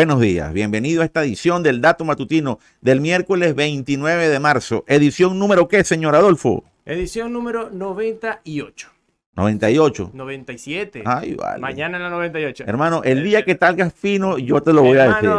Buenos días, bienvenido a esta edición del Dato Matutino del miércoles 29 de marzo. Edición número qué, señor Adolfo? Edición número 98. 98. 97. Ay, vale. Mañana en la 98. Hermano, el día que salgas fino, yo te lo voy a decir.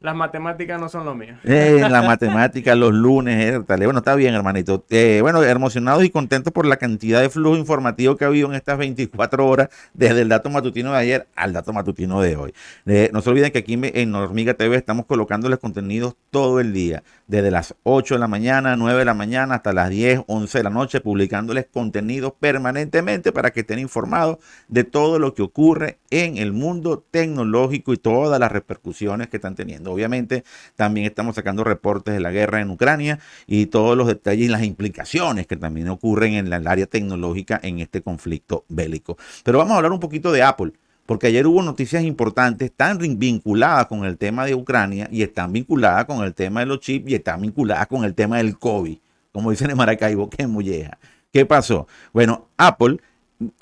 Las matemáticas no son lo mío. Eh, en la matemática, los lunes, eh, tal. bueno, está bien, hermanito. Eh, bueno, emocionados y contentos por la cantidad de flujo informativo que ha habido en estas 24 horas, desde el dato matutino de ayer al dato matutino de hoy. Eh, no se olviden que aquí en Hormiga TV estamos colocándoles contenidos todo el día, desde las 8 de la mañana, 9 de la mañana, hasta las 10, 11 de la noche, publicándoles contenidos permanentemente para que estén informados de todo lo que ocurre en el mundo tecnológico y todas las repercusiones que están teniendo. Obviamente, también estamos sacando reportes de la guerra en Ucrania y todos los detalles y las implicaciones que también ocurren en el área tecnológica en este conflicto bélico. Pero vamos a hablar un poquito de Apple porque ayer hubo noticias importantes, están vinculadas con el tema de Ucrania y están vinculadas con el tema de los chips y están vinculadas con el tema del COVID, como dicen en Maracaibo, que molleja. ¿Qué pasó? Bueno, Apple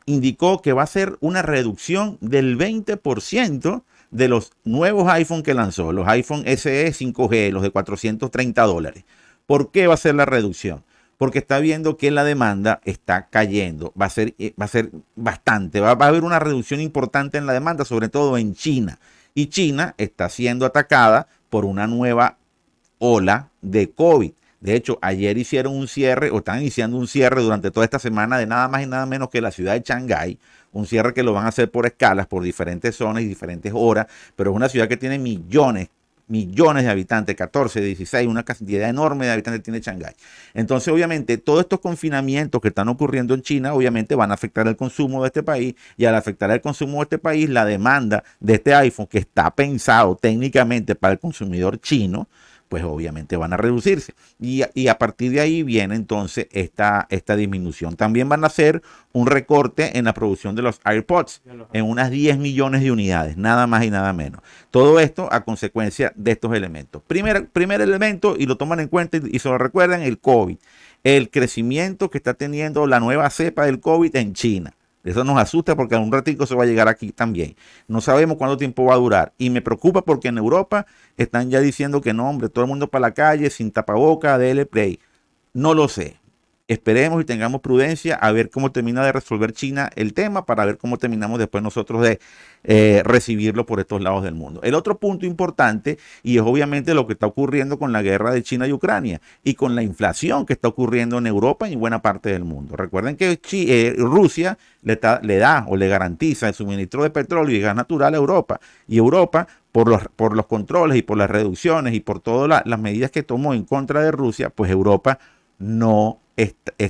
indicó que va a ser una reducción del 20% de los nuevos iPhone que lanzó, los iPhone SE 5G, los de 430 dólares. ¿Por qué va a ser la reducción? Porque está viendo que la demanda está cayendo, va a ser, eh, va a ser bastante, va, va a haber una reducción importante en la demanda, sobre todo en China. Y China está siendo atacada por una nueva ola de COVID. De hecho, ayer hicieron un cierre o están iniciando un cierre durante toda esta semana de nada más y nada menos que la ciudad de Shanghái. Un cierre que lo van a hacer por escalas, por diferentes zonas y diferentes horas, pero es una ciudad que tiene millones, millones de habitantes, 14, 16, una cantidad enorme de habitantes tiene Shanghái. Entonces, obviamente, todos estos confinamientos que están ocurriendo en China, obviamente van a afectar el consumo de este país y al afectar el consumo de este país, la demanda de este iPhone que está pensado técnicamente para el consumidor chino, pues obviamente van a reducirse. Y, y, a partir de ahí viene entonces esta, esta disminución. También van a hacer un recorte en la producción de los AirPods en unas 10 millones de unidades, nada más y nada menos. Todo esto a consecuencia de estos elementos. Primer, primer elemento, y lo toman en cuenta y, y se lo recuerdan, el COVID. El crecimiento que está teniendo la nueva cepa del COVID en China. Eso nos asusta porque a un ratito se va a llegar aquí también. No sabemos cuánto tiempo va a durar. Y me preocupa porque en Europa están ya diciendo que no, hombre, todo el mundo para la calle, sin tapaboca, DL Play. No lo sé. Esperemos y tengamos prudencia a ver cómo termina de resolver China el tema para ver cómo terminamos después nosotros de eh, recibirlo por estos lados del mundo. El otro punto importante, y es obviamente lo que está ocurriendo con la guerra de China y Ucrania y con la inflación que está ocurriendo en Europa y en buena parte del mundo. Recuerden que eh, Rusia le, da o le garantiza el suministro de petróleo y gas natural a Europa y Europa por los, por los controles y por las reducciones y por todas las medidas que tomó en contra de Rusia, pues Europa no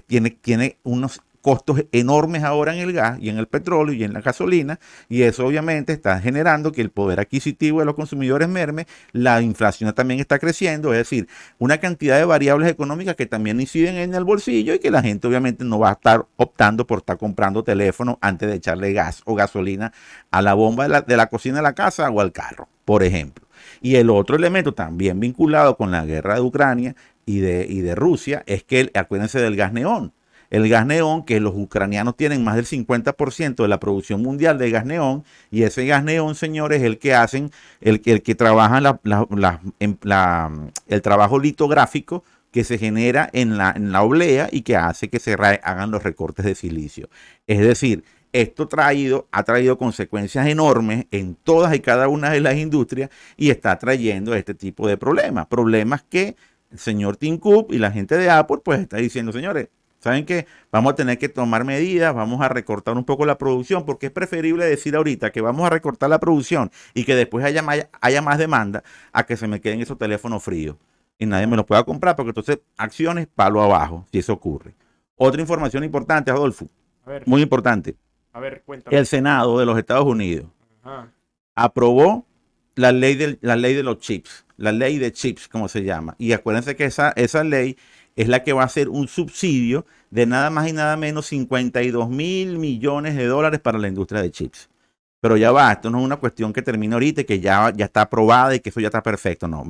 tiene, tiene unos costos enormes ahora en el gas y en el petróleo y en la gasolina y eso obviamente está generando que el poder adquisitivo de los consumidores merme, la inflación también está creciendo, es decir, una cantidad de variables económicas que también inciden en el bolsillo y que la gente obviamente no va a estar optando por estar comprando teléfono antes de echarle gas o gasolina a la bomba de la, de la cocina de la casa o al carro, por ejemplo. Y el otro elemento también vinculado con la guerra de Ucrania y de, y de Rusia es que, acuérdense del gas neón. El gas neón, que los ucranianos tienen más del 50% de la producción mundial de gas neón, y ese gas neón, señores, es el que hacen, el, el que trabaja la, la, la, el trabajo litográfico que se genera en la, en la oblea y que hace que se hagan los recortes de silicio. Es decir, esto traído, ha traído consecuencias enormes en todas y cada una de las industrias y está trayendo este tipo de problemas. Problemas que el señor Tim Cook y la gente de Apple pues está diciendo, señores, ¿saben qué? Vamos a tener que tomar medidas, vamos a recortar un poco la producción, porque es preferible decir ahorita que vamos a recortar la producción y que después haya más, haya más demanda a que se me queden esos teléfonos fríos y nadie me los pueda comprar, porque entonces acciones palo abajo, si eso ocurre. Otra información importante, Adolfo, muy importante. A ver, cuéntame. El Senado de los Estados Unidos Ajá. aprobó la ley, de, la ley de los chips, la ley de chips, como se llama. Y acuérdense que esa, esa ley es la que va a ser un subsidio de nada más y nada menos 52 mil millones de dólares para la industria de chips. Pero ya va, esto no es una cuestión que termina ahorita y que ya, ya está aprobada y que eso ya está perfecto. No.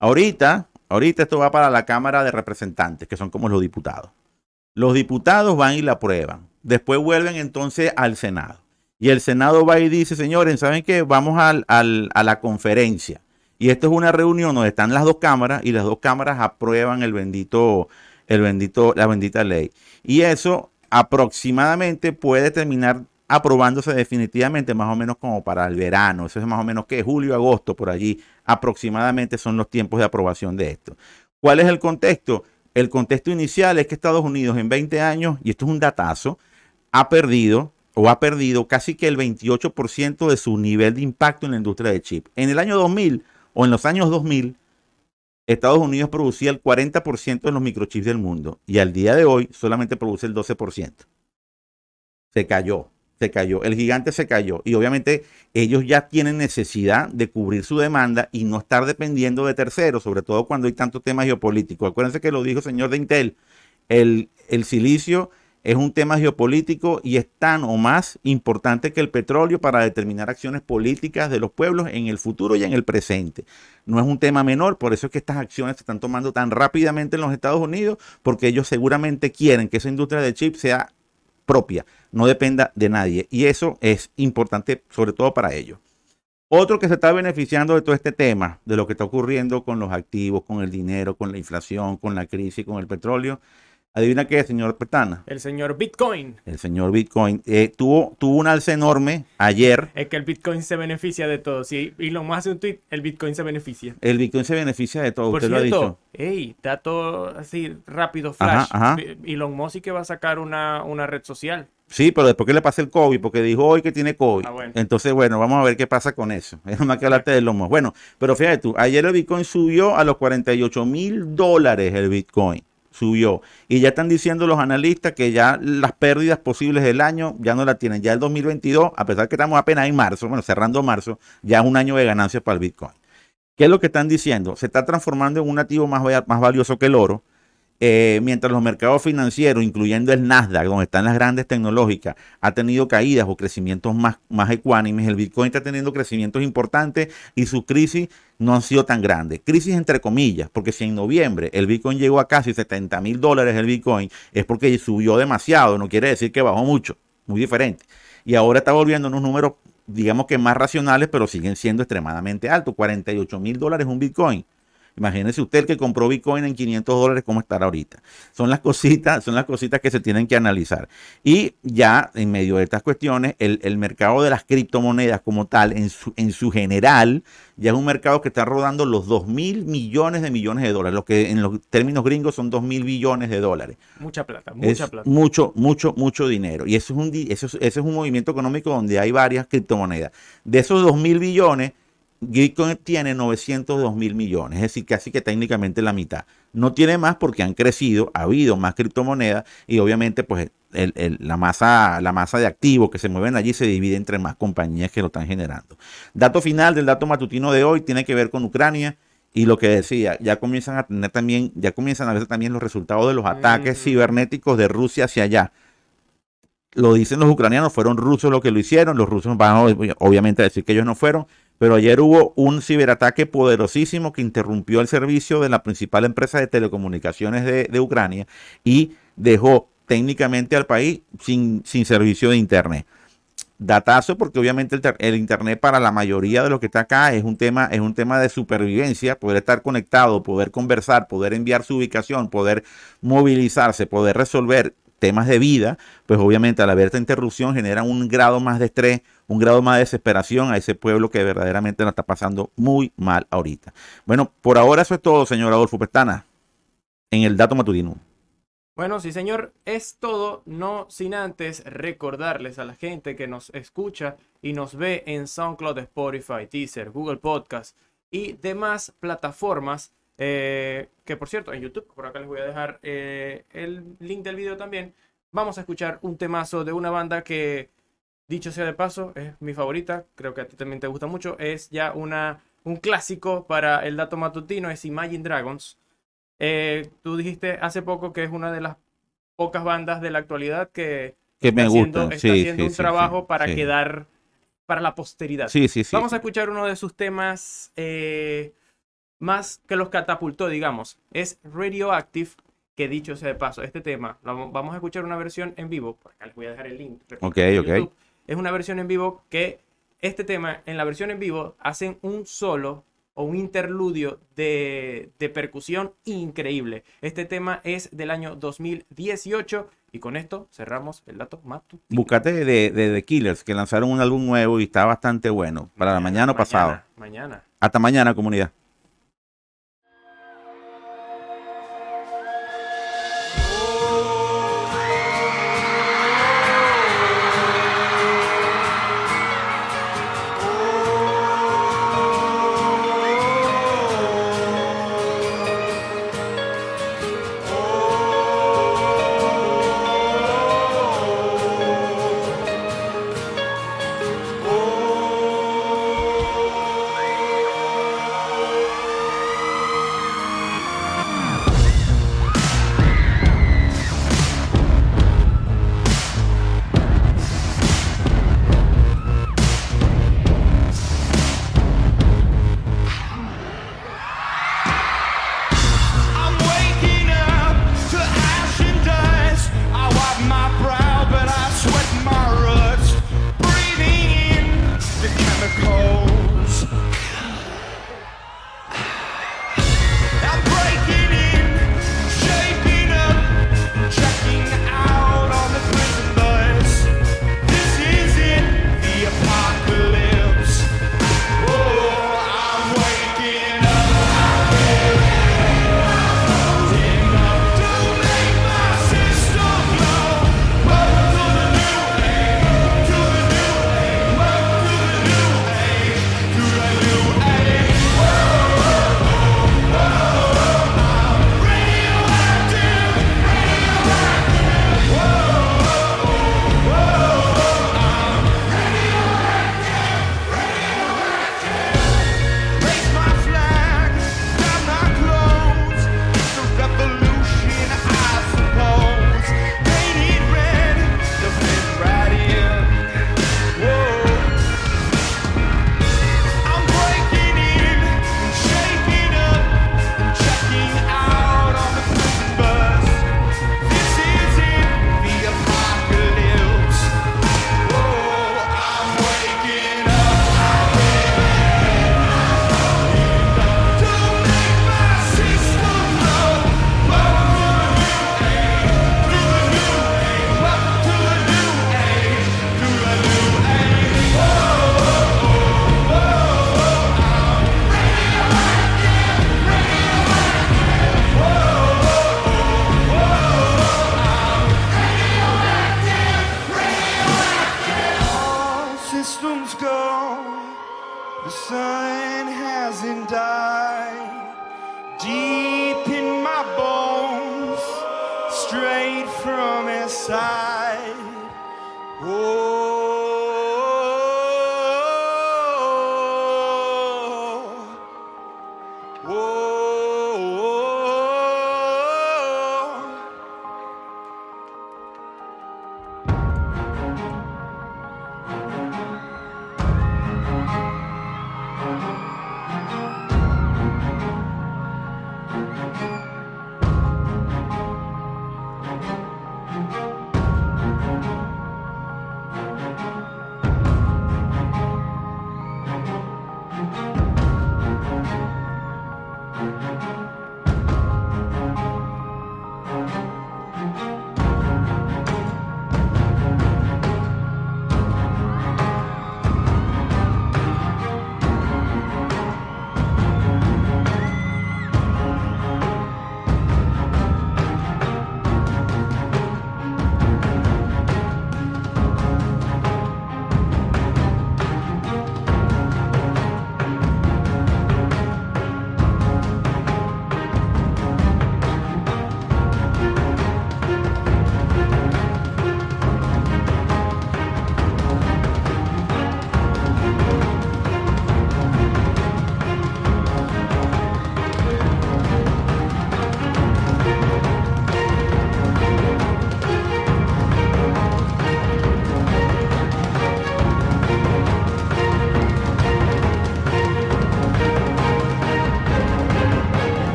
Ahorita, ahorita esto va para la Cámara de Representantes, que son como los diputados. Los diputados van y la aprueban. Después vuelven entonces al Senado. Y el Senado va y dice, señores, ¿saben qué? Vamos al- al- a la conferencia. Y esto es una reunión donde están las dos cámaras y las dos cámaras aprueban el bendito, el bendito, la bendita ley. Y eso aproximadamente puede terminar aprobándose definitivamente más o menos como para el verano. Eso es más o menos que julio, agosto, por allí aproximadamente son los tiempos de aprobación de esto. ¿Cuál es el contexto? El contexto inicial es que Estados Unidos en 20 años, y esto es un datazo, ha perdido o ha perdido casi que el 28% de su nivel de impacto en la industria de chip. En el año 2000 o en los años 2000, Estados Unidos producía el 40% de los microchips del mundo y al día de hoy solamente produce el 12%. Se cayó, se cayó, el gigante se cayó y obviamente ellos ya tienen necesidad de cubrir su demanda y no estar dependiendo de terceros, sobre todo cuando hay tantos temas geopolíticos. Acuérdense que lo dijo el señor de Intel, el, el silicio es un tema geopolítico y es tan o más importante que el petróleo para determinar acciones políticas de los pueblos en el futuro y en el presente. No es un tema menor, por eso es que estas acciones se están tomando tan rápidamente en los Estados Unidos, porque ellos seguramente quieren que esa industria de chips sea propia, no dependa de nadie. Y eso es importante sobre todo para ellos. Otro que se está beneficiando de todo este tema, de lo que está ocurriendo con los activos, con el dinero, con la inflación, con la crisis, con el petróleo, Adivina qué, señor Petana. El señor Bitcoin. El señor Bitcoin eh, tuvo, tuvo un alza enorme ayer. Es que el Bitcoin se beneficia de todo. Si Elon Musk hace un tweet, el Bitcoin se beneficia. El Bitcoin se beneficia de todo, Por usted lo ha cierto, hey, dato así rápido, flash. Ajá, ajá. Elon Musk sí que va a sacar una, una red social. Sí, pero después que le pasa el COVID, porque dijo hoy que tiene COVID. Ah, bueno. Entonces, bueno, vamos a ver qué pasa con eso. Es más que hablarte de lomo. Bueno, pero fíjate tú, ayer el Bitcoin subió a los 48 mil dólares el Bitcoin. Subió. Y ya están diciendo los analistas que ya las pérdidas posibles del año ya no la tienen. Ya el 2022, a pesar que estamos apenas en marzo, bueno, cerrando marzo, ya es un año de ganancias para el Bitcoin. ¿Qué es lo que están diciendo? Se está transformando en un activo más, más valioso que el oro. Eh, mientras los mercados financieros, incluyendo el Nasdaq, donde están las grandes tecnológicas, ha tenido caídas o crecimientos más, más ecuánimes, el Bitcoin está teniendo crecimientos importantes y su crisis no han sido tan grandes. Crisis entre comillas, porque si en noviembre el Bitcoin llegó a casi 70 mil dólares el Bitcoin, es porque subió demasiado, no quiere decir que bajó mucho, muy diferente. Y ahora está volviendo a unos números, digamos que más racionales, pero siguen siendo extremadamente altos. 48 mil dólares un Bitcoin. Imagínese usted que compró Bitcoin en 500 dólares, cómo estará ahorita. Son las cositas, son las cositas que se tienen que analizar. Y ya en medio de estas cuestiones, el, el mercado de las criptomonedas como tal, en su, en su general, ya es un mercado que está rodando los 2 mil millones de millones de dólares, lo que en los términos gringos son 2 mil billones de dólares. Mucha plata, Es mucha plata. mucho, mucho, mucho dinero. Y eso es un, eso es, ese es un movimiento económico donde hay varias criptomonedas. De esos 2 mil billones, Bitcoin tiene 902 mil millones, es decir, casi que técnicamente la mitad. No tiene más porque han crecido, ha habido más criptomonedas y obviamente pues el- el- la, masa, la masa de activos que se mueven allí se divide entre más compañías que lo están generando. Dato final del dato matutino de hoy tiene que ver con Ucrania. Y lo que decía, ya comienzan a tener también, ya comienzan a ver también los resultados de los ataques Mm. cibernéticos de Rusia hacia allá lo dicen los ucranianos, fueron rusos los que lo hicieron, los rusos van obviamente a decir que ellos no fueron, pero ayer hubo un ciberataque poderosísimo que interrumpió el servicio de la principal empresa de telecomunicaciones de, Ucrania y dejó técnicamente al país sin, sin servicio de internet. Datazo porque obviamente el, el internet para la mayoría de los que está acá es un tema es un tema de supervivencia, poder estar conectado, poder conversar, poder enviar su ubicación, poder movilizarse, poder resolver temas de vida, pues obviamente al haber esta interrupción genera un grado más de estrés, un grado más de desesperación a ese pueblo que verdaderamente la está pasando muy mal ahorita. Bueno, por ahora eso es todo, señor Adolfo Pestana, en el dato matutino. Bueno, sí, señor, es todo, no sin antes recordarles a la gente que nos escucha y nos ve en SoundCloud, Spotify, Teaser, Google Podcast y demás plataformas. Eh, que por cierto, en YouTube, por acá les voy a dejar eh, el link del video también. Vamos a escuchar un temazo de una banda que, dicho sea de paso, es mi favorita. Creo que a ti también te gusta mucho. Es ya una, un clásico para el dato matutino, es Imagine Dragons. Eh, tú dijiste hace poco que es una de las pocas bandas de la actualidad que Que me está haciendo, gusta. está sí, haciendo sí, un sí, trabajo para quedar para la posteridad. Sí, sí, sí. Vamos a escuchar uno de sus temas eh, más que los catapultó, digamos. Es Radioactive que dicho sea de paso, este tema, lo- vamos a escuchar una versión en vivo, por acá les voy a dejar el link. Ok, ok. Es una versión en vivo que este tema, en la versión en vivo, hacen un solo o un interludio de, de percusión increíble. Este tema es del año 2018 y con esto cerramos el dato matutino. Búscate de, de The Killers, que lanzaron un álbum nuevo y está bastante bueno. Para la mañana o pasado. Mañana. Hasta mañana, comunidad.